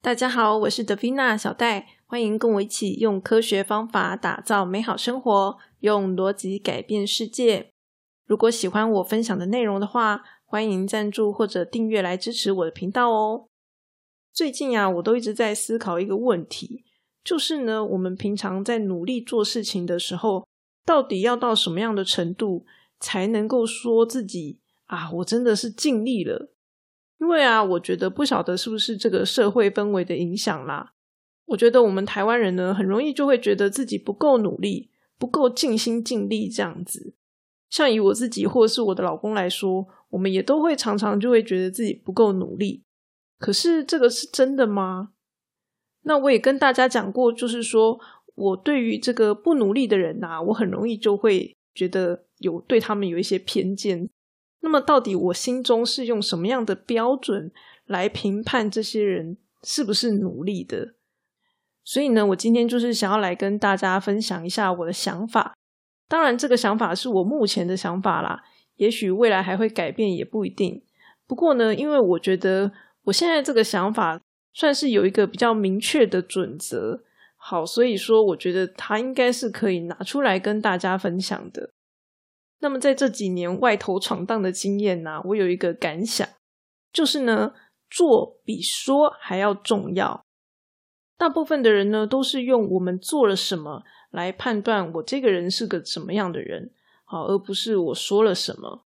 大家好，我是德菲娜小戴，欢迎跟我一起用科学方法打造美好生活，用逻辑改变世界。如果喜欢我分享的内容的话，欢迎赞助或者订阅来支持我的频道哦。最近啊，我都一直在思考一个问题，就是呢，我们平常在努力做事情的时候，到底要到什么样的程度，才能够说自己啊，我真的是尽力了？因为啊，我觉得不晓得是不是这个社会氛围的影响啦。我觉得我们台湾人呢，很容易就会觉得自己不够努力，不够尽心尽力这样子。像以我自己或是我的老公来说，我们也都会常常就会觉得自己不够努力。可是这个是真的吗？那我也跟大家讲过，就是说我对于这个不努力的人呐，我很容易就会觉得有对他们有一些偏见。那么，到底我心中是用什么样的标准来评判这些人是不是努力的？所以呢，我今天就是想要来跟大家分享一下我的想法。当然，这个想法是我目前的想法啦，也许未来还会改变，也不一定。不过呢，因为我觉得我现在这个想法算是有一个比较明确的准则，好，所以说我觉得它应该是可以拿出来跟大家分享的。那么在这几年外头闯荡的经验呢，我有一个感想，就是呢，做比说还要重要。大部分的人呢，都是用我们做了什么来判断我这个人是个什么样的人，好，而不是我说了什么。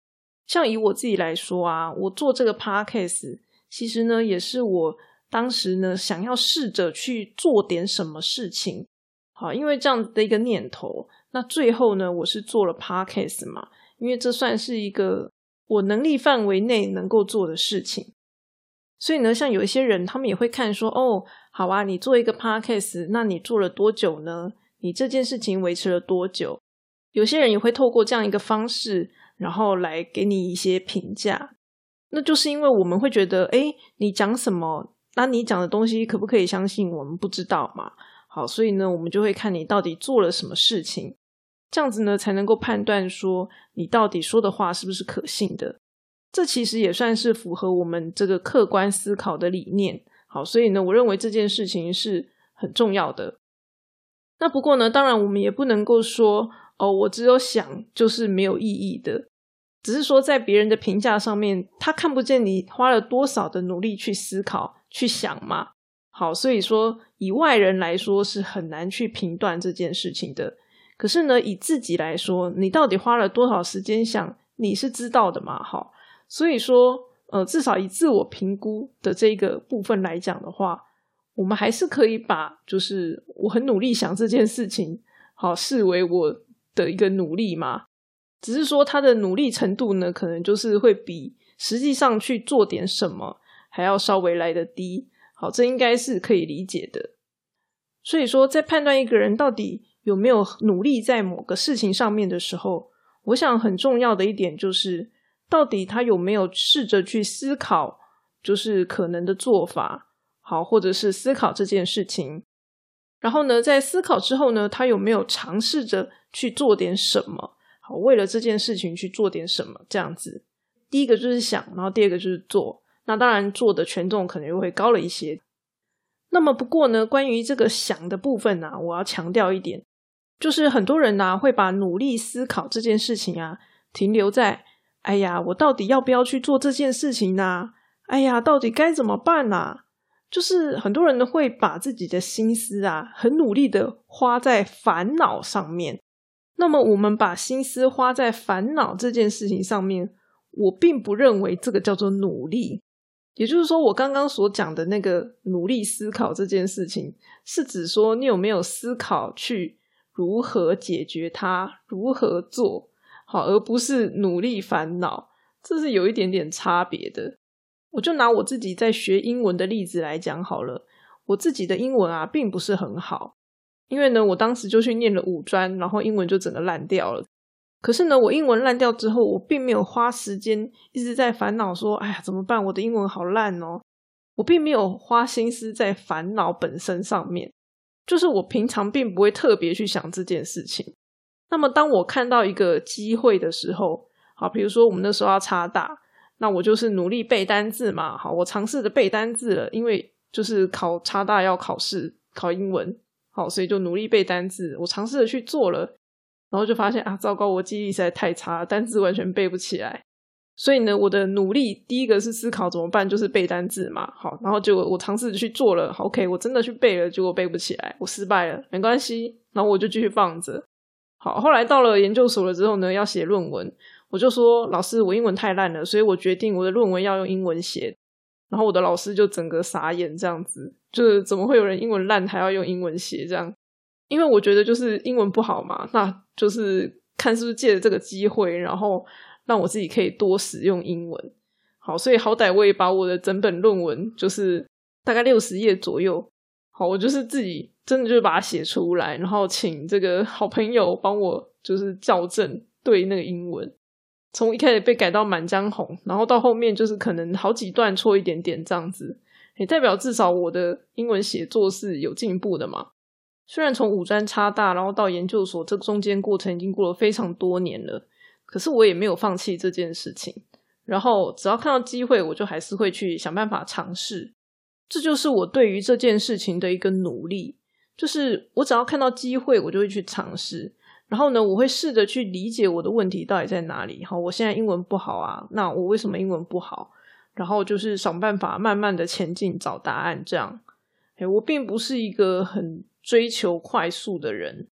像以我自己来说啊，我做这个 podcast，其实呢，也是我当时呢想要试着去做点什么事情，好，因为这样子的一个念头。那最后呢，我是做了 podcast 嘛，因为这算是一个我能力范围内能够做的事情。所以呢，像有一些人，他们也会看说，哦，好啊，你做一个 podcast，那你做了多久呢？你这件事情维持了多久？有些人也会透过这样一个方式，然后来给你一些评价。那就是因为我们会觉得，哎，你讲什么？那你讲的东西可不可以相信？我们不知道嘛。好，所以呢，我们就会看你到底做了什么事情。这样子呢，才能够判断说你到底说的话是不是可信的。这其实也算是符合我们这个客观思考的理念。好，所以呢，我认为这件事情是很重要的。那不过呢，当然我们也不能够说哦，我只有想就是没有意义的。只是说在别人的评价上面，他看不见你花了多少的努力去思考、去想嘛。好，所以说以外人来说是很难去评断这件事情的。可是呢，以自己来说，你到底花了多少时间想，你是知道的嘛？好，所以说，呃，至少以自我评估的这个部分来讲的话，我们还是可以把就是我很努力想这件事情，好视为我的一个努力嘛。只是说他的努力程度呢，可能就是会比实际上去做点什么还要稍微来的低。好，这应该是可以理解的。所以说，在判断一个人到底。有没有努力在某个事情上面的时候，我想很重要的一点就是，到底他有没有试着去思考，就是可能的做法，好，或者是思考这件事情。然后呢，在思考之后呢，他有没有尝试着去做点什么，好，为了这件事情去做点什么，这样子。第一个就是想，然后第二个就是做。那当然做的权重可能又会高了一些。那么不过呢，关于这个想的部分呢，我要强调一点。就是很多人呐，会把努力思考这件事情啊，停留在“哎呀，我到底要不要去做这件事情呢？哎呀，到底该怎么办呢？”就是很多人，会把自己的心思啊，很努力的花在烦恼上面。那么，我们把心思花在烦恼这件事情上面，我并不认为这个叫做努力。也就是说，我刚刚所讲的那个努力思考这件事情，是指说你有没有思考去。如何解决它？如何做好，而不是努力烦恼，这是有一点点差别的。我就拿我自己在学英文的例子来讲好了。我自己的英文啊，并不是很好，因为呢，我当时就去念了五专，然后英文就整个烂掉了。可是呢，我英文烂掉之后，我并没有花时间一直在烦恼说：“哎呀，怎么办？我的英文好烂哦！”我并没有花心思在烦恼本身上面。就是我平常并不会特别去想这件事情。那么，当我看到一个机会的时候，好，比如说我们那时候要插大，那我就是努力背单字嘛。好，我尝试着背单字了，因为就是考差大要考试考英文，好，所以就努力背单字。我尝试着去做了，然后就发现啊，糟糕，我记忆力实在太差，单字完全背不起来。所以呢，我的努力第一个是思考怎么办，就是背单字嘛。好，然后就我尝试去做了，OK，我真的去背了，结果背不起来，我失败了，没关系，然后我就继续放着。好，后来到了研究所了之后呢，要写论文，我就说老师，我英文太烂了，所以我决定我的论文要用英文写。然后我的老师就整个傻眼，这样子，就是怎么会有人英文烂还要用英文写这样？因为我觉得就是英文不好嘛，那就是看是不是借着这个机会，然后。让我自己可以多使用英文，好，所以好歹我也把我的整本论文，就是大概六十页左右，好，我就是自己真的就是把它写出来，然后请这个好朋友帮我就是校正对那个英文，从一开始被改到满江红，然后到后面就是可能好几段错一点点这样子，也代表至少我的英文写作是有进步的嘛。虽然从五专插大，然后到研究所，这中间过程已经过了非常多年了。可是我也没有放弃这件事情，然后只要看到机会，我就还是会去想办法尝试。这就是我对于这件事情的一个努力，就是我只要看到机会，我就会去尝试。然后呢，我会试着去理解我的问题到底在哪里。好，我现在英文不好啊，那我为什么英文不好？然后就是想办法慢慢的前进，找答案。这样，哎，我并不是一个很追求快速的人。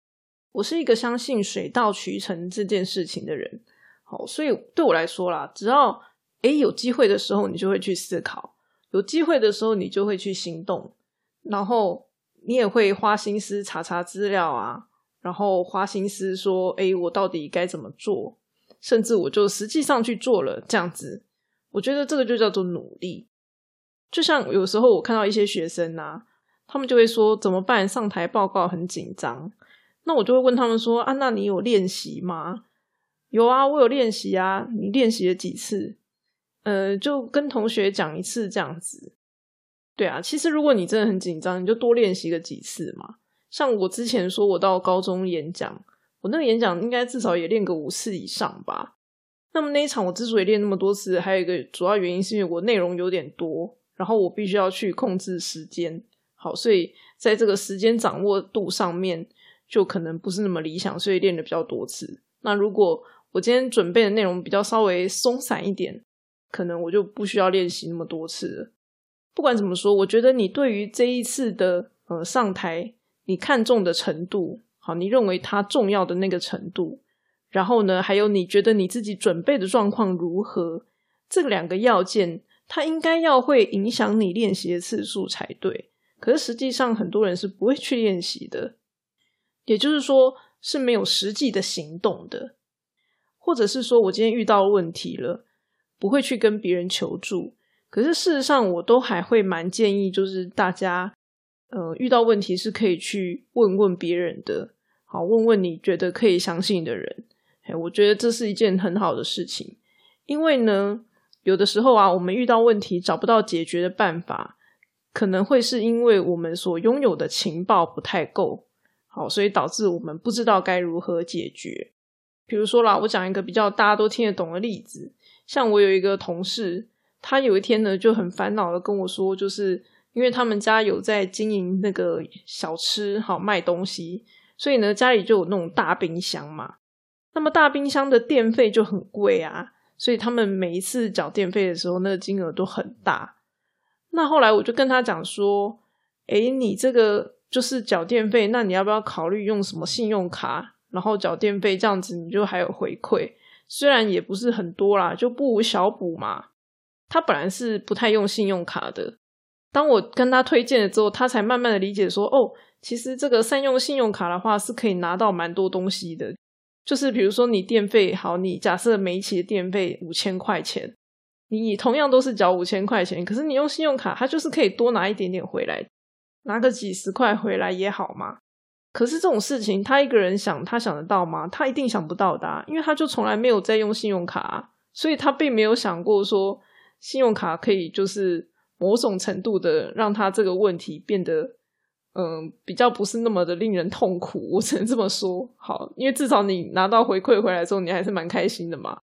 我是一个相信水到渠成这件事情的人，好，所以对我来说啦，只要诶有机会的时候，你就会去思考；有机会的时候，你就会去行动，然后你也会花心思查查资料啊，然后花心思说，诶我到底该怎么做？甚至我就实际上去做了，这样子，我觉得这个就叫做努力。就像有时候我看到一些学生啊，他们就会说怎么办？上台报告很紧张。那我就会问他们说：“啊，那你有练习吗？”“有啊，我有练习啊。”“你练习了几次？”“呃，就跟同学讲一次这样子。”“对啊，其实如果你真的很紧张，你就多练习个几次嘛。像我之前说我到高中演讲，我那个演讲应该至少也练个五次以上吧。那么那一场我之所以练那么多次，还有一个主要原因是因为我内容有点多，然后我必须要去控制时间。好，所以在这个时间掌握度上面。就可能不是那么理想，所以练的比较多次。那如果我今天准备的内容比较稍微松散一点，可能我就不需要练习那么多次了。不管怎么说，我觉得你对于这一次的呃上台，你看重的程度，好，你认为它重要的那个程度，然后呢，还有你觉得你自己准备的状况如何，这两个要件，它应该要会影响你练习的次数才对。可是实际上，很多人是不会去练习的。也就是说是没有实际的行动的，或者是说我今天遇到问题了，不会去跟别人求助。可是事实上，我都还会蛮建议，就是大家，呃，遇到问题是可以去问问别人的，好，问问你觉得可以相信的人。哎，我觉得这是一件很好的事情，因为呢，有的时候啊，我们遇到问题找不到解决的办法，可能会是因为我们所拥有的情报不太够。好，所以导致我们不知道该如何解决。比如说啦，我讲一个比较大家都听得懂的例子，像我有一个同事，他有一天呢就很烦恼的跟我说，就是因为他们家有在经营那个小吃，好卖东西，所以呢家里就有那种大冰箱嘛。那么大冰箱的电费就很贵啊，所以他们每一次缴电费的时候，那个金额都很大。那后来我就跟他讲说，诶，你这个。就是缴电费，那你要不要考虑用什么信用卡，然后缴电费这样子，你就还有回馈，虽然也不是很多啦，就不无小补嘛。他本来是不太用信用卡的，当我跟他推荐了之后，他才慢慢的理解说，哦，其实这个善用信用卡的话是可以拿到蛮多东西的，就是比如说你电费好，你假设每一期的电费五千块钱，你同样都是缴五千块钱，可是你用信用卡，它就是可以多拿一点点回来。拿个几十块回来也好嘛，可是这种事情他一个人想，他想得到吗？他一定想不到的，因为他就从来没有在用信用卡，所以他并没有想过说信用卡可以就是某种程度的让他这个问题变得嗯比较不是那么的令人痛苦。我只能这么说，好，因为至少你拿到回馈回来之后，你还是蛮开心的嘛，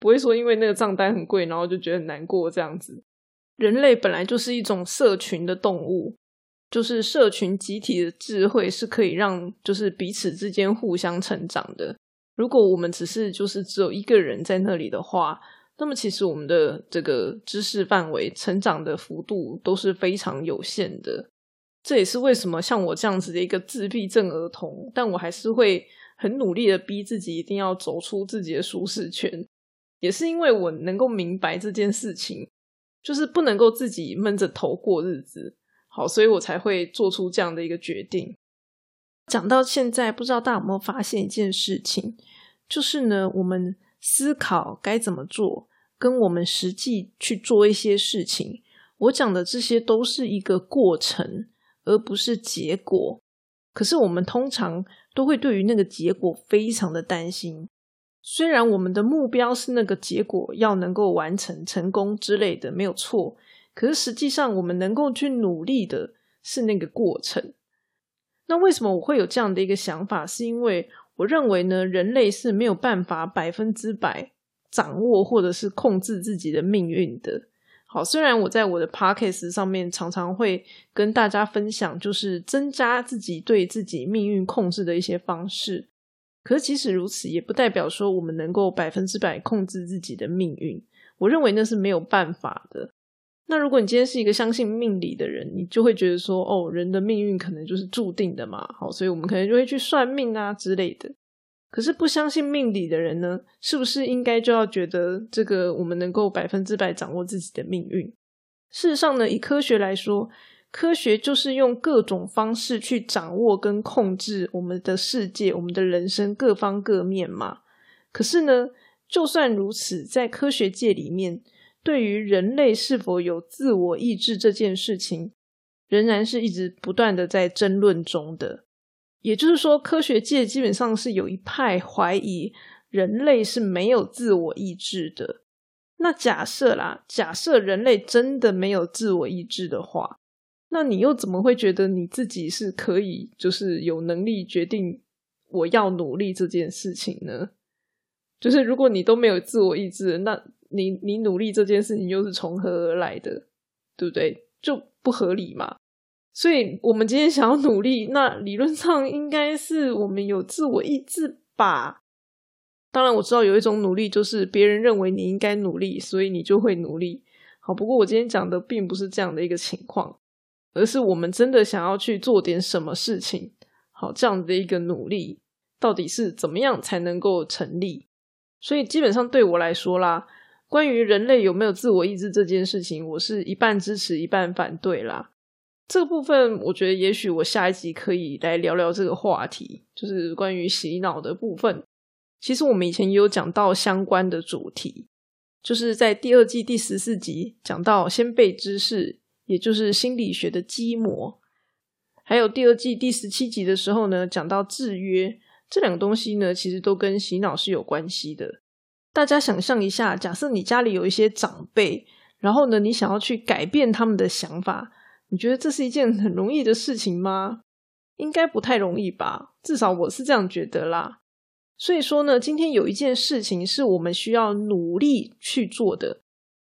不会说因为那个账单很贵，然后就觉得很难过这样子。人类本来就是一种社群的动物，就是社群集体的智慧是可以让就是彼此之间互相成长的。如果我们只是就是只有一个人在那里的话，那么其实我们的这个知识范围、成长的幅度都是非常有限的。这也是为什么像我这样子的一个自闭症儿童，但我还是会很努力的逼自己一定要走出自己的舒适圈，也是因为我能够明白这件事情。就是不能够自己闷着头过日子，好，所以我才会做出这样的一个决定。讲到现在，不知道大家有没有发现一件事情，就是呢，我们思考该怎么做，跟我们实际去做一些事情，我讲的这些都是一个过程，而不是结果。可是我们通常都会对于那个结果非常的担心。虽然我们的目标是那个结果要能够完成成功之类的没有错，可是实际上我们能够去努力的是那个过程。那为什么我会有这样的一个想法？是因为我认为呢，人类是没有办法百分之百掌握或者是控制自己的命运的。好，虽然我在我的 podcast 上面常常会跟大家分享，就是增加自己对自己命运控制的一些方式。可是，即使如此，也不代表说我们能够百分之百控制自己的命运。我认为那是没有办法的。那如果你今天是一个相信命理的人，你就会觉得说，哦，人的命运可能就是注定的嘛。好，所以我们可能就会去算命啊之类的。可是不相信命理的人呢，是不是应该就要觉得这个我们能够百分之百掌握自己的命运？事实上呢，以科学来说。科学就是用各种方式去掌握跟控制我们的世界、我们的人生各方各面嘛。可是呢，就算如此，在科学界里面，对于人类是否有自我意志这件事情，仍然是一直不断的在争论中的。也就是说，科学界基本上是有一派怀疑人类是没有自我意志的。那假设啦，假设人类真的没有自我意志的话。那你又怎么会觉得你自己是可以，就是有能力决定我要努力这件事情呢？就是如果你都没有自我意志，那你你努力这件事情又是从何而来的？对不对？就不合理嘛。所以我们今天想要努力，那理论上应该是我们有自我意志吧？当然我知道有一种努力就是别人认为你应该努力，所以你就会努力。好，不过我今天讲的并不是这样的一个情况。而是我们真的想要去做点什么事情，好这样的一个努力，到底是怎么样才能够成立？所以基本上对我来说啦，关于人类有没有自我意志这件事情，我是一半支持一半反对啦。这个部分，我觉得也许我下一集可以来聊聊这个话题，就是关于洗脑的部分。其实我们以前也有讲到相关的主题，就是在第二季第十四集讲到先辈知识。也就是心理学的基模，还有第二季第十七集的时候呢，讲到制约这两个东西呢，其实都跟洗脑是有关系的。大家想象一下，假设你家里有一些长辈，然后呢，你想要去改变他们的想法，你觉得这是一件很容易的事情吗？应该不太容易吧，至少我是这样觉得啦。所以说呢，今天有一件事情是我们需要努力去做的。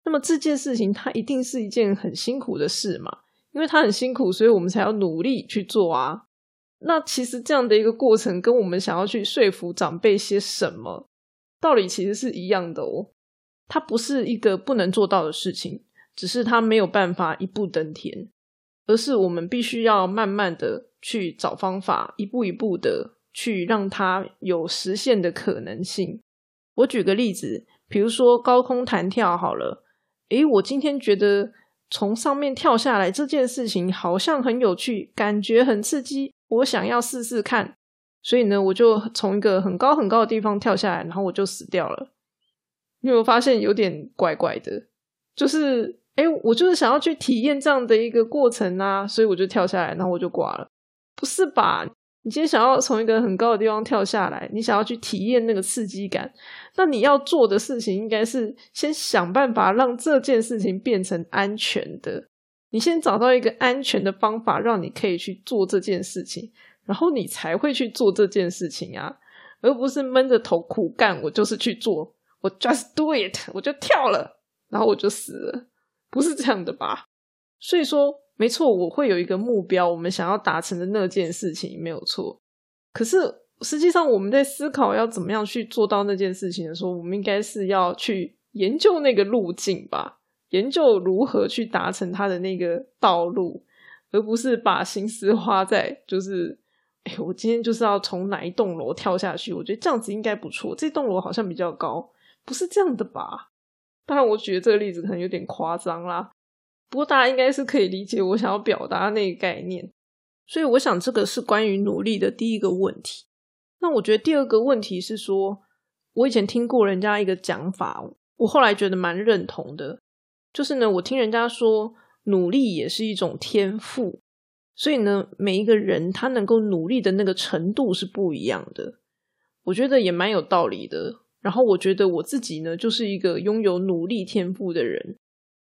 那么这件事情，它一定是一件很辛苦的事嘛？因为它很辛苦，所以我们才要努力去做啊。那其实这样的一个过程，跟我们想要去说服长辈些什么道理，其实是一样的哦。它不是一个不能做到的事情，只是它没有办法一步登天，而是我们必须要慢慢的去找方法，一步一步的去让它有实现的可能性。我举个例子，比如说高空弹跳好了。诶，我今天觉得从上面跳下来这件事情好像很有趣，感觉很刺激，我想要试试看。所以呢，我就从一个很高很高的地方跳下来，然后我就死掉了。你有发现有点怪怪的？就是，诶，我就是想要去体验这样的一个过程啊，所以我就跳下来，然后我就挂了。不是吧？你今天想要从一个很高的地方跳下来，你想要去体验那个刺激感，那你要做的事情应该是先想办法让这件事情变成安全的。你先找到一个安全的方法，让你可以去做这件事情，然后你才会去做这件事情啊，而不是闷着头苦干。我就是去做，我 just do it，我就跳了，然后我就死了。不是这样的吧？所以说，没错，我会有一个目标，我们想要达成的那件事情没有错。可是实际上，我们在思考要怎么样去做到那件事情的时候，我们应该是要去研究那个路径吧，研究如何去达成它的那个道路，而不是把心思花在就是，哎，我今天就是要从哪一栋楼跳下去，我觉得这样子应该不错，这栋楼好像比较高，不是这样的吧？当然，我举的这个例子可能有点夸张啦。不过大家应该是可以理解我想要表达那个概念。所以我想这个是关于努力的第一个问题。那我觉得第二个问题是说，我以前听过人家一个讲法，我后来觉得蛮认同的。就是呢，我听人家说，努力也是一种天赋。所以呢，每一个人他能够努力的那个程度是不一样的。我觉得也蛮有道理的。然后我觉得我自己呢，就是一个拥有努力天赋的人。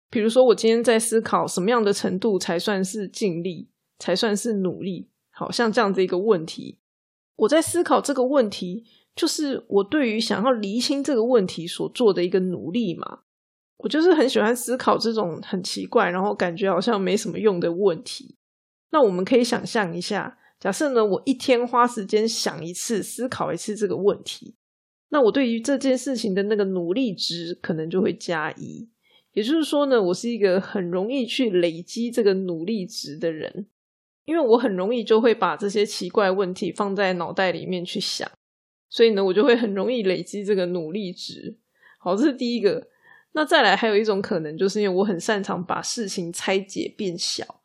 比如说，我今天在思考什么样的程度才算是尽力，才算是努力。好像这样子一个问题，我在思考这个问题，就是我对于想要厘清这个问题所做的一个努力嘛。我就是很喜欢思考这种很奇怪，然后感觉好像没什么用的问题。那我们可以想象一下，假设呢，我一天花时间想一次、思考一次这个问题。那我对于这件事情的那个努力值可能就会加一，也就是说呢，我是一个很容易去累积这个努力值的人，因为我很容易就会把这些奇怪问题放在脑袋里面去想，所以呢，我就会很容易累积这个努力值。好，这是第一个。那再来还有一种可能，就是因为我很擅长把事情拆解变小，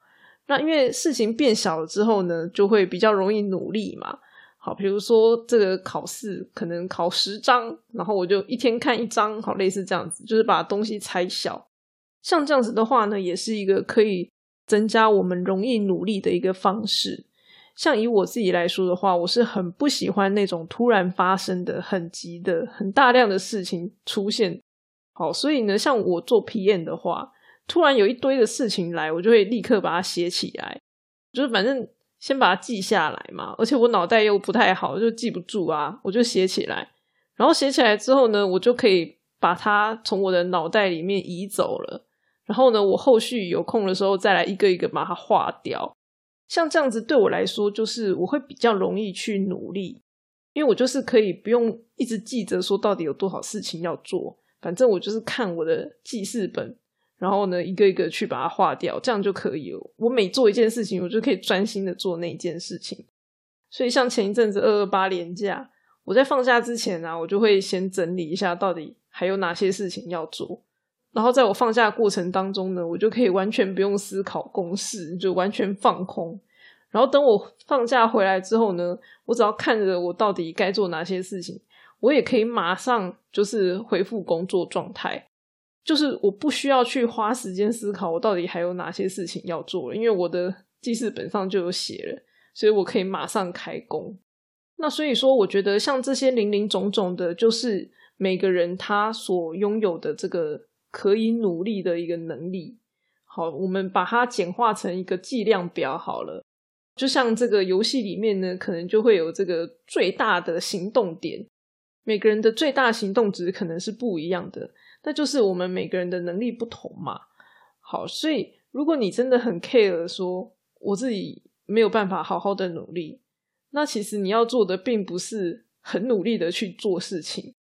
那因为事情变小了之后呢，就会比较容易努力嘛。好，比如说这个考试可能考十章，然后我就一天看一章，好，类似这样子，就是把东西拆小。像这样子的话呢，也是一个可以增加我们容易努力的一个方式。像以我自己来说的话，我是很不喜欢那种突然发生的、很急的、很大量的事情出现。好，所以呢，像我做 PM 的话，突然有一堆的事情来，我就会立刻把它写起来，就是反正。先把它记下来嘛，而且我脑袋又不太好，就记不住啊，我就写起来。然后写起来之后呢，我就可以把它从我的脑袋里面移走了。然后呢，我后续有空的时候再来一个一个把它划掉。像这样子对我来说，就是我会比较容易去努力，因为我就是可以不用一直记着说到底有多少事情要做，反正我就是看我的记事本。然后呢，一个一个去把它划掉，这样就可以了。我每做一件事情，我就可以专心的做那一件事情。所以，像前一阵子二二八连假，我在放假之前呢，我就会先整理一下到底还有哪些事情要做。然后，在我放假过程当中呢，我就可以完全不用思考公式，就完全放空。然后，等我放假回来之后呢，我只要看着我到底该做哪些事情，我也可以马上就是恢复工作状态。就是我不需要去花时间思考，我到底还有哪些事情要做，因为我的记事本上就有写了，所以我可以马上开工。那所以说，我觉得像这些零零总总的，就是每个人他所拥有的这个可以努力的一个能力。好，我们把它简化成一个计量表好了。就像这个游戏里面呢，可能就会有这个最大的行动点，每个人的最大行动值可能是不一样的。那就是我们每个人的能力不同嘛。好，所以如果你真的很 care 说我自己没有办法好好的努力，那其实你要做的并不是很努力的去做事情，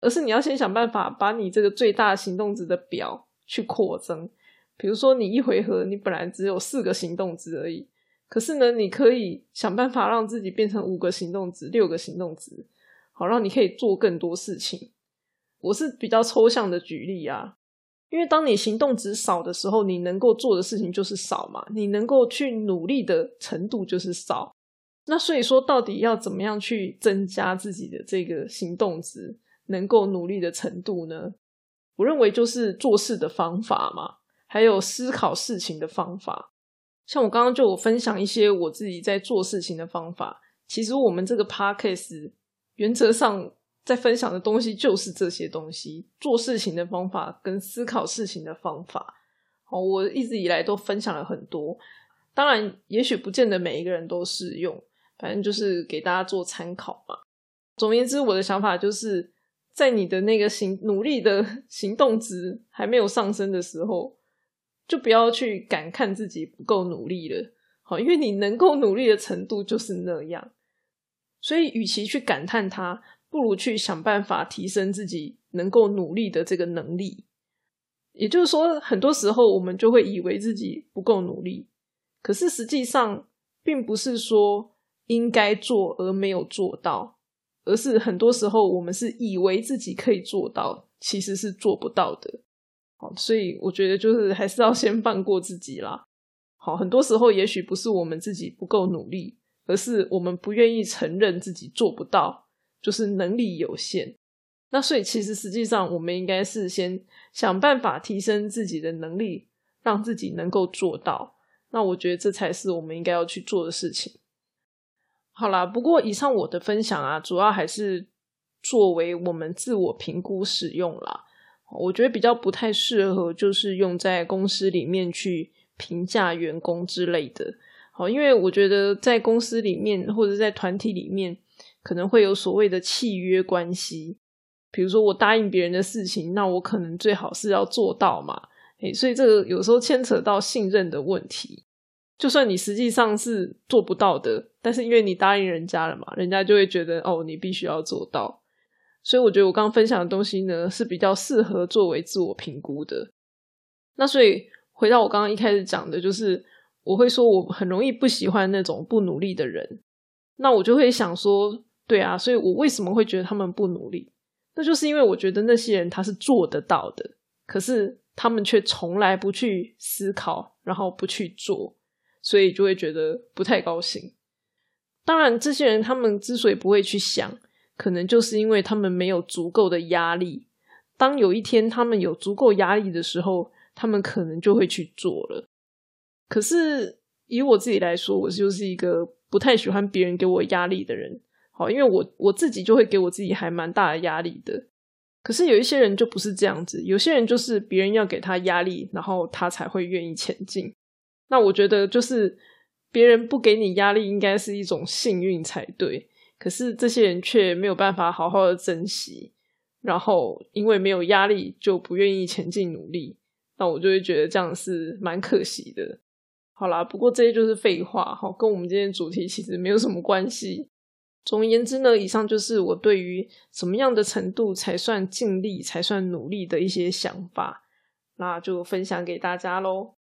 而是你要先想办法把你这个最大行动值的表去扩增。比如说，你一回合你本来只有四个行动值而已，可是呢，你可以想办法让自己变成五个行动值、六个行动值，好，让你可以做更多事情。我是比较抽象的举例啊，因为当你行动值少的时候，你能够做的事情就是少嘛，你能够去努力的程度就是少。那所以说，到底要怎么样去增加自己的这个行动值，能够努力的程度呢？我认为就是做事的方法嘛，还有思考事情的方法。像我刚刚就分享一些我自己在做事情的方法。其实我们这个 podcast 原则上。在分享的东西就是这些东西，做事情的方法跟思考事情的方法。好，我一直以来都分享了很多，当然，也许不见得每一个人都适用，反正就是给大家做参考嘛。总而言之，我的想法就是在你的那个行努力的 行动值还没有上升的时候，就不要去感叹自己不够努力了。好，因为你能够努力的程度就是那样，所以与其去感叹它，不如去想办法提升自己能够努力的这个能力。也就是说，很多时候我们就会以为自己不够努力，可是实际上并不是说应该做而没有做到，而是很多时候我们是以为自己可以做到，其实是做不到的。好，所以我觉得就是还是要先放过自己啦。好，很多时候也许不是我们自己不够努力，而是我们不愿意承认自己做不到，就是能力有限。那所以，其实实际上，我们应该是先想办法提升自己的能力，让自己能够做到。那我觉得这才是我们应该要去做的事情。好啦，不过以上我的分享啊，主要还是作为我们自我评估使用啦。我觉得比较不太适合，就是用在公司里面去评价员工之类的。好，因为我觉得在公司里面或者在团体里面，可能会有所谓的契约关系。比如说，我答应别人的事情，那我可能最好是要做到嘛。诶，所以这个有时候牵扯到信任的问题。就算你实际上是做不到的，但是因为你答应人家了嘛，人家就会觉得哦，你必须要做到。所以我觉得我刚刚分享的东西呢，是比较适合作为自我评估的。那所以回到我刚刚一开始讲的，就是我会说我很容易不喜欢那种不努力的人。那我就会想说，对啊，所以我为什么会觉得他们不努力？那就是因为我觉得那些人他是做得到的，可是他们却从来不去思考，然后不去做，所以就会觉得不太高兴。当然，这些人他们之所以不会去想，可能就是因为他们没有足够的压力。当有一天他们有足够压力的时候，他们可能就会去做了。可是以我自己来说，我就是一个不太喜欢别人给我压力的人。好，因为我我自己就会给我自己还蛮大的压力的。可是有一些人就不是这样子，有些人就是别人要给他压力，然后他才会愿意前进。那我觉得就是别人不给你压力，应该是一种幸运才对。可是这些人却没有办法好好的珍惜，然后因为没有压力就不愿意前进努力。那我就会觉得这样是蛮可惜的。好啦，不过这些就是废话，哈，跟我们今天主题其实没有什么关系。总而言之呢，以上就是我对于什么样的程度才算尽力、才算努力的一些想法，那就分享给大家喽。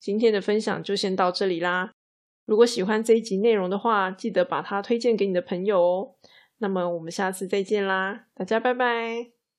今天的分享就先到这里啦。如果喜欢这一集内容的话，记得把它推荐给你的朋友哦。那么我们下次再见啦，大家拜拜。